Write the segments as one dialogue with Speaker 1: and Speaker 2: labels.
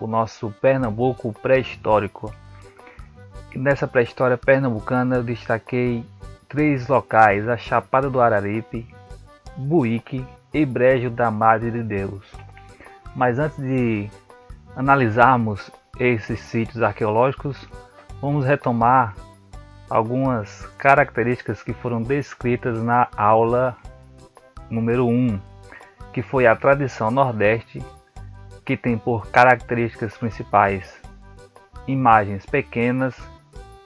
Speaker 1: o nosso Pernambuco pré-histórico. Nessa pré-história pernambucana eu destaquei três locais: a Chapada do Araripe, Buíque e Brejo da Madre de Deus. Mas antes de analisarmos esses sítios arqueológicos, vamos retomar algumas características que foram descritas na aula número 1, que foi a tradição nordeste, que tem por características principais imagens pequenas,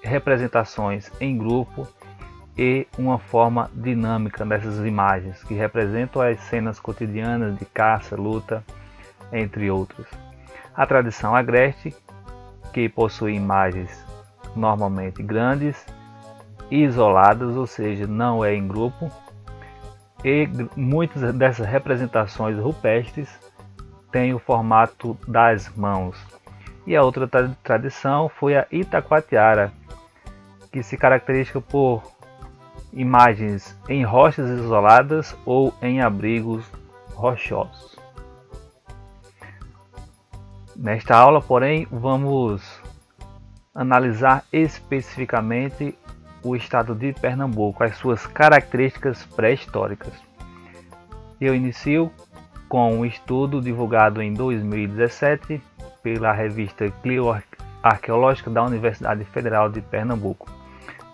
Speaker 1: representações em grupo e uma forma dinâmica dessas imagens, que representam as cenas cotidianas de caça, luta, entre outros. A tradição agreste, que possui imagens normalmente grandes, isoladas, ou seja, não é em grupo, e muitas dessas representações rupestres têm o formato das mãos. E a outra tradição foi a Itacoatiara, que se caracteriza por imagens em rochas isoladas ou em abrigos rochosos. Nesta aula, porém, vamos analisar especificamente o estado de Pernambuco, as suas características pré-históricas. Eu inicio com um estudo divulgado em 2017 pela revista Clio Arqueológica da Universidade Federal de Pernambuco.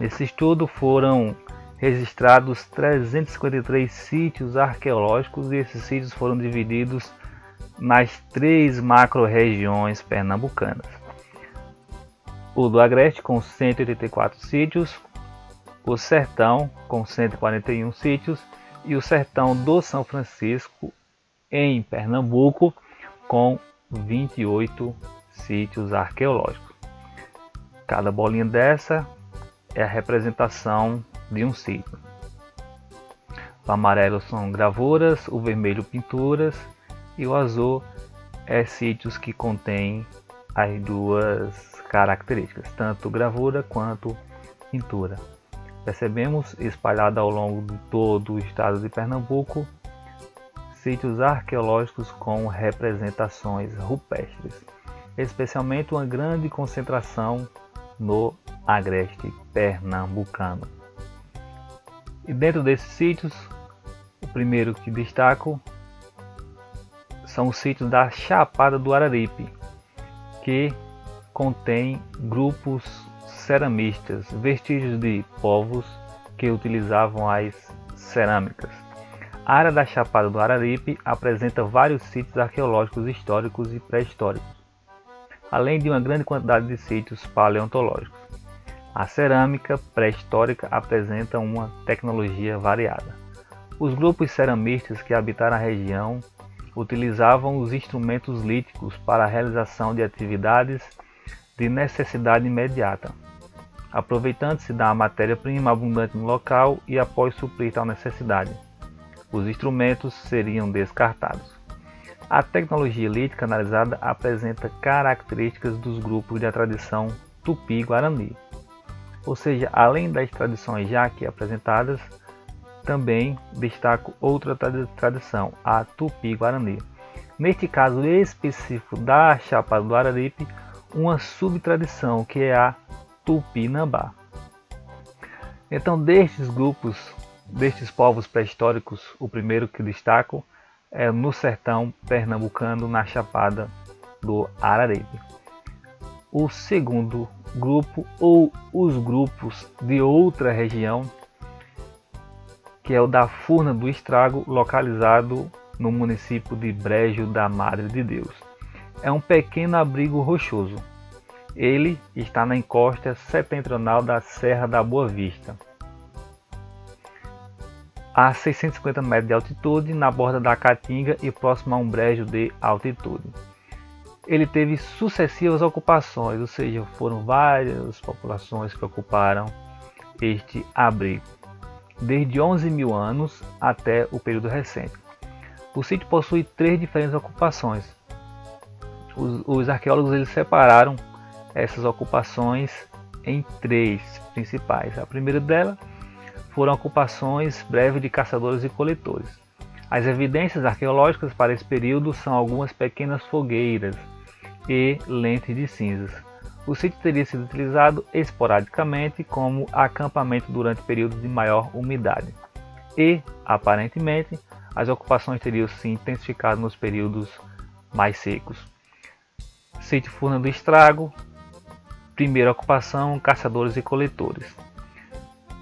Speaker 1: Nesse estudo foram registrados 353 sítios arqueológicos e esses sítios foram divididos nas três macro-regiões pernambucanas. O do Agreste com 184 sítios, o Sertão, com 141 sítios, e o Sertão do São Francisco, em Pernambuco, com 28 sítios arqueológicos. Cada bolinha dessa é a representação de um sítio. O amarelo são gravuras, o vermelho pinturas e o azul é sítios que contêm as duas características, tanto gravura quanto pintura. Percebemos espalhado ao longo de todo o estado de Pernambuco sítios arqueológicos com representações rupestres, especialmente uma grande concentração no agreste pernambucano. E dentro desses sítios, o primeiro que destaco são os sítios da Chapada do Araripe, que contém grupos ceramistas, vestígios de povos que utilizavam as cerâmicas. A área da Chapada do Araripe apresenta vários sítios arqueológicos históricos e pré-históricos, além de uma grande quantidade de sítios paleontológicos. A cerâmica pré-histórica apresenta uma tecnologia variada. Os grupos ceramistas que habitaram a região utilizavam os instrumentos líticos para a realização de atividades de necessidade imediata, aproveitando-se da matéria-prima abundante no local e após suprir tal necessidade. Os instrumentos seriam descartados. A tecnologia lítica analisada apresenta características dos grupos da tradição tupi-guarani. Ou seja, além das tradições já aqui apresentadas, também destaco outra tradição, a tupi-guarani. Neste caso específico da Chapada do Araripe, uma subtradição que é a Tupinambá. Então, destes grupos, destes povos pré-históricos, o primeiro que destaco é no sertão pernambucano, na Chapada do Araripe. O segundo grupo, ou os grupos de outra região, que é o da Furna do Estrago, localizado no município de Brejo da Madre de Deus é um pequeno abrigo rochoso. Ele está na encosta setentrional da Serra da Boa Vista, a 650 metros de altitude, na borda da Caatinga e próximo a um brejo de altitude. Ele teve sucessivas ocupações, ou seja, foram várias populações que ocuparam este abrigo, desde 11 mil anos até o período recente. O sítio possui três diferentes ocupações, os, os arqueólogos eles separaram essas ocupações em três principais. A primeira delas foram ocupações breves de caçadores e coletores. As evidências arqueológicas para esse período são algumas pequenas fogueiras e lentes de cinzas. O sítio teria sido utilizado esporadicamente como acampamento durante períodos de maior umidade. E, aparentemente, as ocupações teriam se intensificado nos períodos mais secos. Sítio Furna do Estrago, primeira ocupação, caçadores e coletores.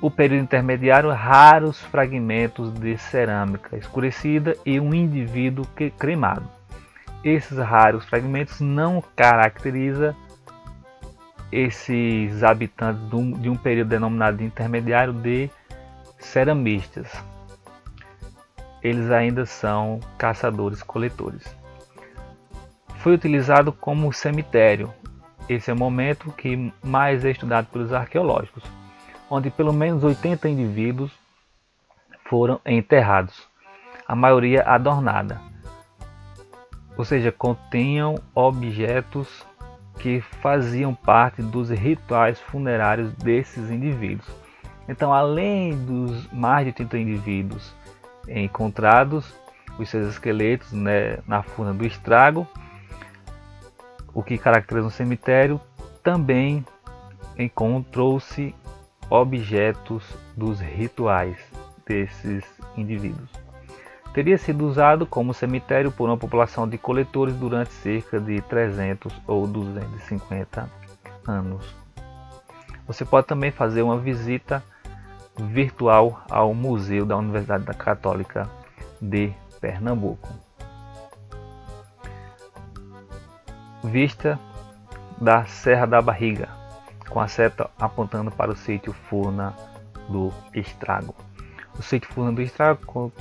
Speaker 1: O período intermediário, raros fragmentos de cerâmica escurecida e um indivíduo cremado. Esses raros fragmentos não caracteriza esses habitantes de um período denominado intermediário de ceramistas. Eles ainda são caçadores-coletores. Foi utilizado como cemitério. Esse é o momento que mais é estudado pelos arqueológicos, onde pelo menos 80 indivíduos foram enterrados, a maioria adornada, ou seja, continham objetos que faziam parte dos rituais funerários desses indivíduos. Então, além dos mais de 30 indivíduos encontrados, os seus esqueletos né, na furna do estrago, o que caracteriza um cemitério, também encontrou-se objetos dos rituais desses indivíduos teria sido usado como cemitério por uma população de coletores durante cerca de 300 ou 250 anos. Você pode também fazer uma visita virtual ao Museu da Universidade Católica de Pernambuco. Vista da Serra da Barriga, com a seta apontando para o sítio Furna do Estrago. O sítio Furna do Estrago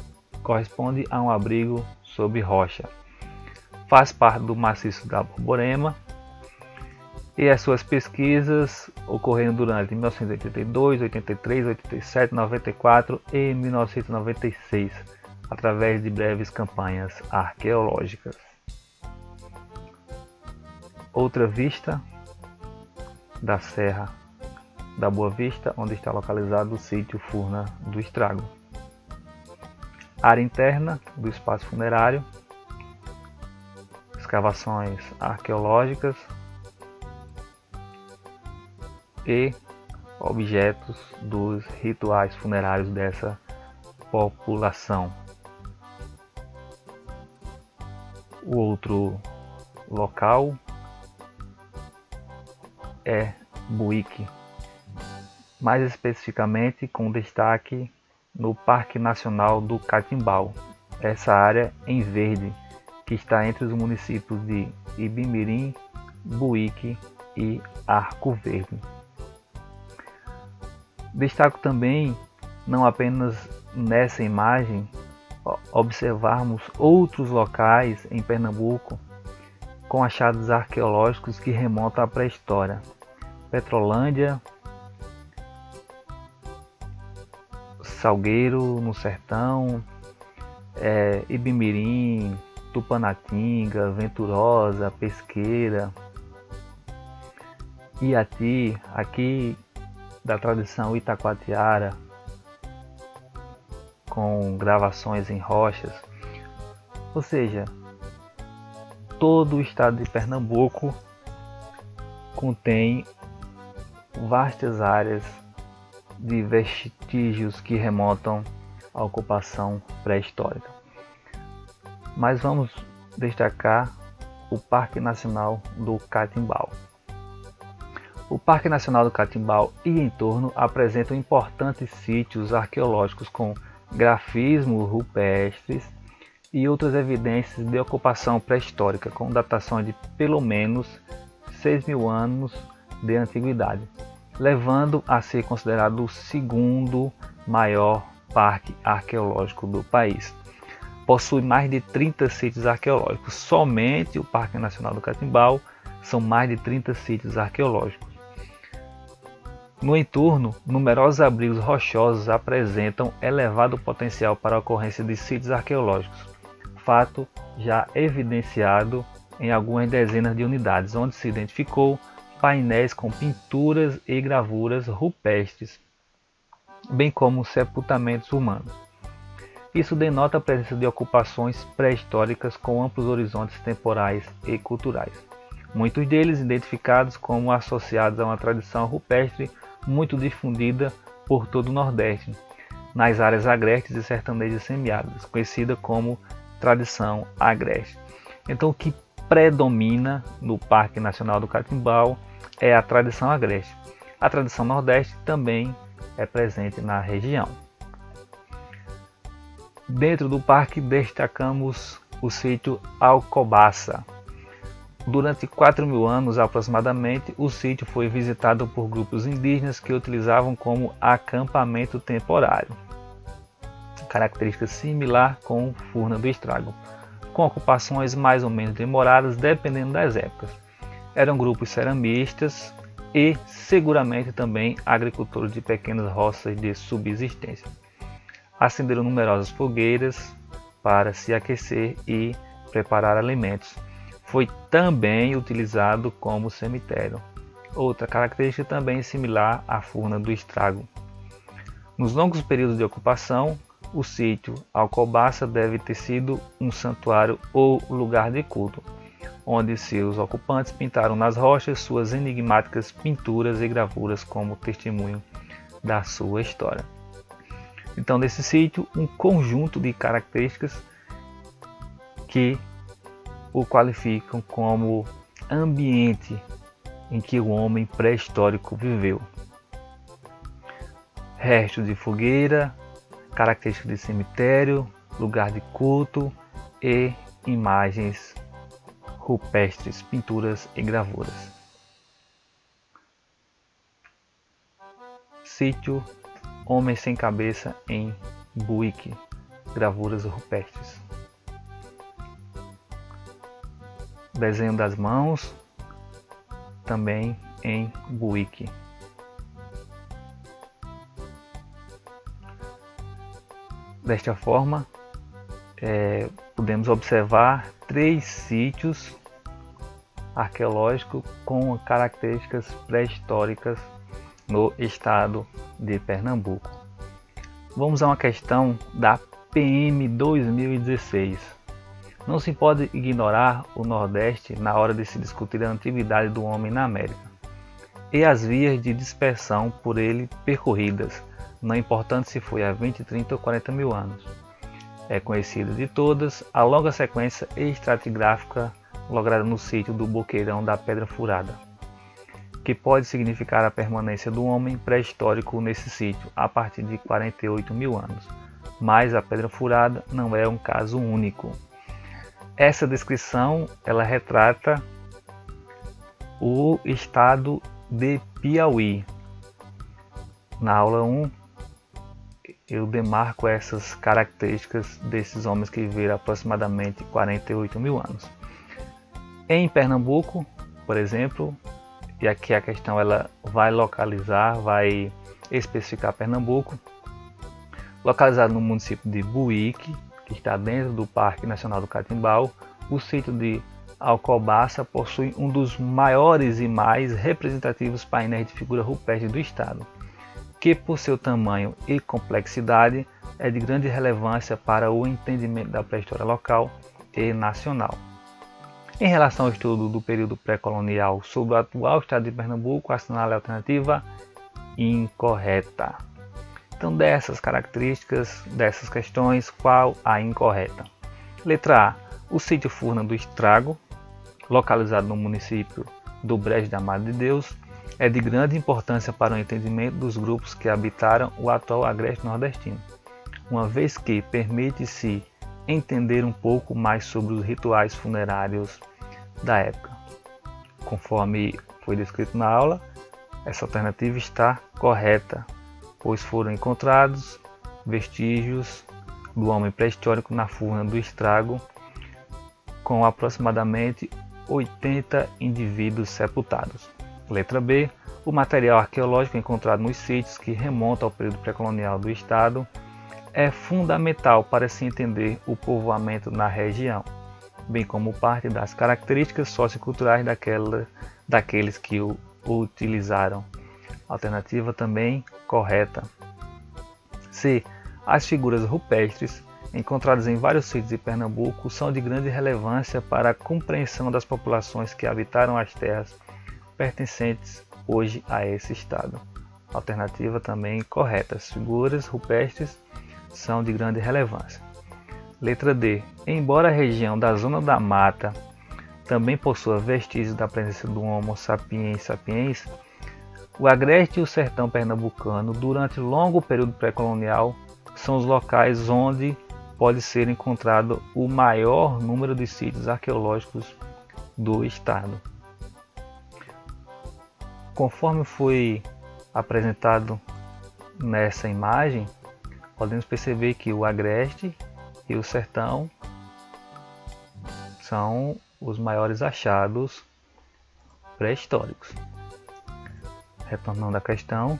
Speaker 1: corresponde a um abrigo sob rocha. Faz parte do maciço da Borborema e as suas pesquisas ocorreram durante 1982, 83, 87, 94 e 1996, através de breves campanhas arqueológicas. Outra vista da Serra da Boa Vista, onde está localizado o sítio Furna do Estrago área interna do espaço funerário, escavações arqueológicas e objetos dos rituais funerários dessa população. O outro local é Buíque, mais especificamente com destaque no Parque Nacional do Catimbau, essa área em verde que está entre os municípios de Ibimirim, Buíque e Arco Verde. Destaco também, não apenas nessa imagem, observarmos outros locais em Pernambuco com achados arqueológicos que remontam à pré-história. Petrolândia, Salgueiro no Sertão, é, Ibimirim, Tupanatinga, Venturosa, Pesqueira, Iati, aqui da tradição Itacoatiara, com gravações em rochas. Ou seja, todo o estado de Pernambuco contém vastas áreas de vestígios que remontam à ocupação pré-histórica. Mas vamos destacar o Parque Nacional do Catimbau. O Parque Nacional do Catimbau e entorno apresentam importantes sítios arqueológicos com grafismos rupestres e outras evidências de ocupação pré-histórica com datações de pelo menos 6 mil anos de antiguidade levando a ser considerado o segundo maior parque arqueológico do país. Possui mais de 30 sítios arqueológicos. Somente o Parque Nacional do Catimbau são mais de 30 sítios arqueológicos. No entorno, numerosos abrigos rochosos apresentam elevado potencial para a ocorrência de sítios arqueológicos, fato já evidenciado em algumas dezenas de unidades, onde se identificou painéis com pinturas e gravuras rupestres, bem como sepultamentos humanos. Isso denota a presença de ocupações pré-históricas com amplos horizontes temporais e culturais. muitos deles identificados como associados a uma tradição rupestre muito difundida por todo o Nordeste, nas áreas agrestes e sertanejas semiáridas, conhecida como tradição agreste. Então, o que predomina no Parque Nacional do Catimbau é a tradição agreste. A tradição nordeste também é presente na região. Dentro do parque destacamos o sítio Alcobaça. Durante 4 mil anos aproximadamente, o sítio foi visitado por grupos indígenas que utilizavam como acampamento temporário. Característica similar com Furna do Estrago, com ocupações mais ou menos demoradas dependendo das épocas. Eram grupos ceramistas e seguramente também agricultores de pequenas roças de subsistência acenderam numerosas fogueiras para se aquecer e preparar alimentos. Foi também utilizado como cemitério. Outra característica também similar à furna do estrago. Nos longos períodos de ocupação, o sítio Alcobaça deve ter sido um santuário ou lugar de culto, onde seus ocupantes pintaram nas rochas suas enigmáticas pinturas e gravuras como testemunho da sua história. Então, nesse sítio, um conjunto de características que o qualificam como ambiente em que o homem pré-histórico viveu. Restos de fogueira, características de cemitério, lugar de culto e imagens rupestres, pinturas e gravuras. Sítio Homem sem cabeça em Buíque, gravuras rupestres. Desenho das mãos, também em Buíque. Desta forma, é, podemos observar três sítios arqueológicos com características pré-históricas no estado de Pernambuco. Vamos a uma questão da PM 2016. Não se pode ignorar o Nordeste na hora de se discutir a antiguidade do homem na América e as vias de dispersão por ele percorridas, não importante se foi há 20, 30 ou 40 mil anos. É conhecida de todas a longa sequência estratigráfica lograda no sítio do Boqueirão da Pedra Furada que pode significar a permanência do homem pré-histórico nesse sítio a partir de 48 mil anos. Mas a Pedra Furada não é um caso único. Essa descrição ela retrata o estado de Piauí. Na aula 1, eu demarco essas características desses homens que viveram aproximadamente 48 mil anos. Em Pernambuco, por exemplo, e aqui a questão ela vai localizar, vai especificar Pernambuco, localizado no município de Buíque, que está dentro do Parque Nacional do Catimbau, o sítio de Alcobaça possui um dos maiores e mais representativos painéis de figura rupestre do estado, que por seu tamanho e complexidade é de grande relevância para o entendimento da pré-história local e nacional. Em relação ao estudo do período pré-colonial sobre o atual estado de Pernambuco, assinale a alternativa incorreta. Então, dessas características, dessas questões, qual a incorreta? Letra A. O sítio Furna do Estrago, localizado no município do Brejo da Madre de Deus, é de grande importância para o entendimento dos grupos que habitaram o atual agreste nordestino, uma vez que permite-se entender um pouco mais sobre os rituais funerários da época. Conforme foi descrito na aula, essa alternativa está correta, pois foram encontrados vestígios do homem pré-histórico na furna do estrago, com aproximadamente 80 indivíduos sepultados. Letra B. O material arqueológico encontrado nos sítios que remonta ao período pré-colonial do estado é fundamental para se entender o povoamento na região, bem como parte das características socioculturais daquela, daqueles que o, utilizaram. Alternativa também correta. C. As figuras rupestres encontrados em vários sítios de Pernambuco, são de grande relevância para a compreensão das populações que habitaram as terras pertencentes hoje a esse estado. Alternativa também correta. As figuras rupestres são de grande relevância. Letra D. Embora a região da Zona da Mata também possua vestígios da presença do Homo sapiens sapiens, o Agreste e o Sertão Pernambucano, durante longo período pré-colonial, são os locais onde pode ser encontrado o maior número de sítios arqueológicos do estado. Conforme foi apresentado nessa imagem, podemos perceber que o Agreste e o Sertão são os maiores achados pré-históricos. Retornando à questão,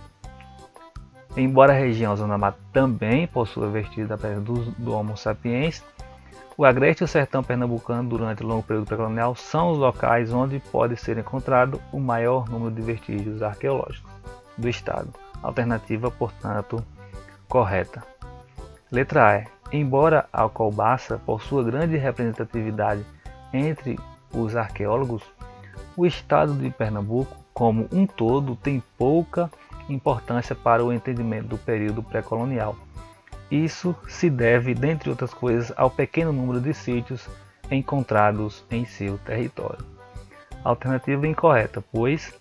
Speaker 1: embora a região Zona Mata também possua vestígios da presença do, do Homo sapiens, o Agreste e o Sertão Pernambucano, durante o longo período pré-colonial, são os locais onde pode ser encontrado o maior número de vestígios arqueológicos do Estado. Alternativa, portanto, correta. Letra E. Embora a Alcobaça possua grande representatividade entre os arqueólogos, o Estado de Pernambuco, como um todo, tem pouca importância para o entendimento do período pré-colonial isso se deve, dentre outras coisas, ao pequeno número de sítios encontrados em seu território. Alternativa incorreta, pois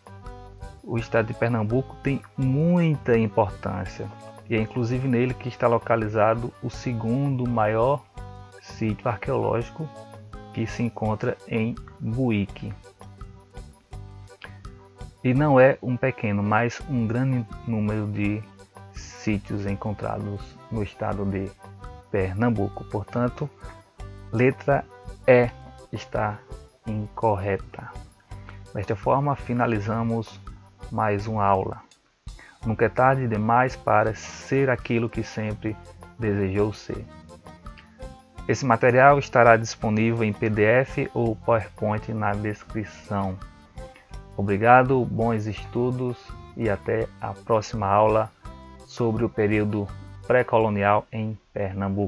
Speaker 1: o estado de Pernambuco tem muita importância e é inclusive nele que está localizado o segundo maior sítio arqueológico que se encontra em Buíque. E não é um pequeno, mas um grande número de sítios encontrados no estado de Pernambuco. Portanto, letra E está incorreta. Desta forma, finalizamos mais uma aula. Nunca é tarde demais para ser aquilo que sempre desejou ser. Esse material estará disponível em PDF ou PowerPoint na descrição. Obrigado, bons estudos e até a próxima aula sobre o período pré-colonial em Pernambuco.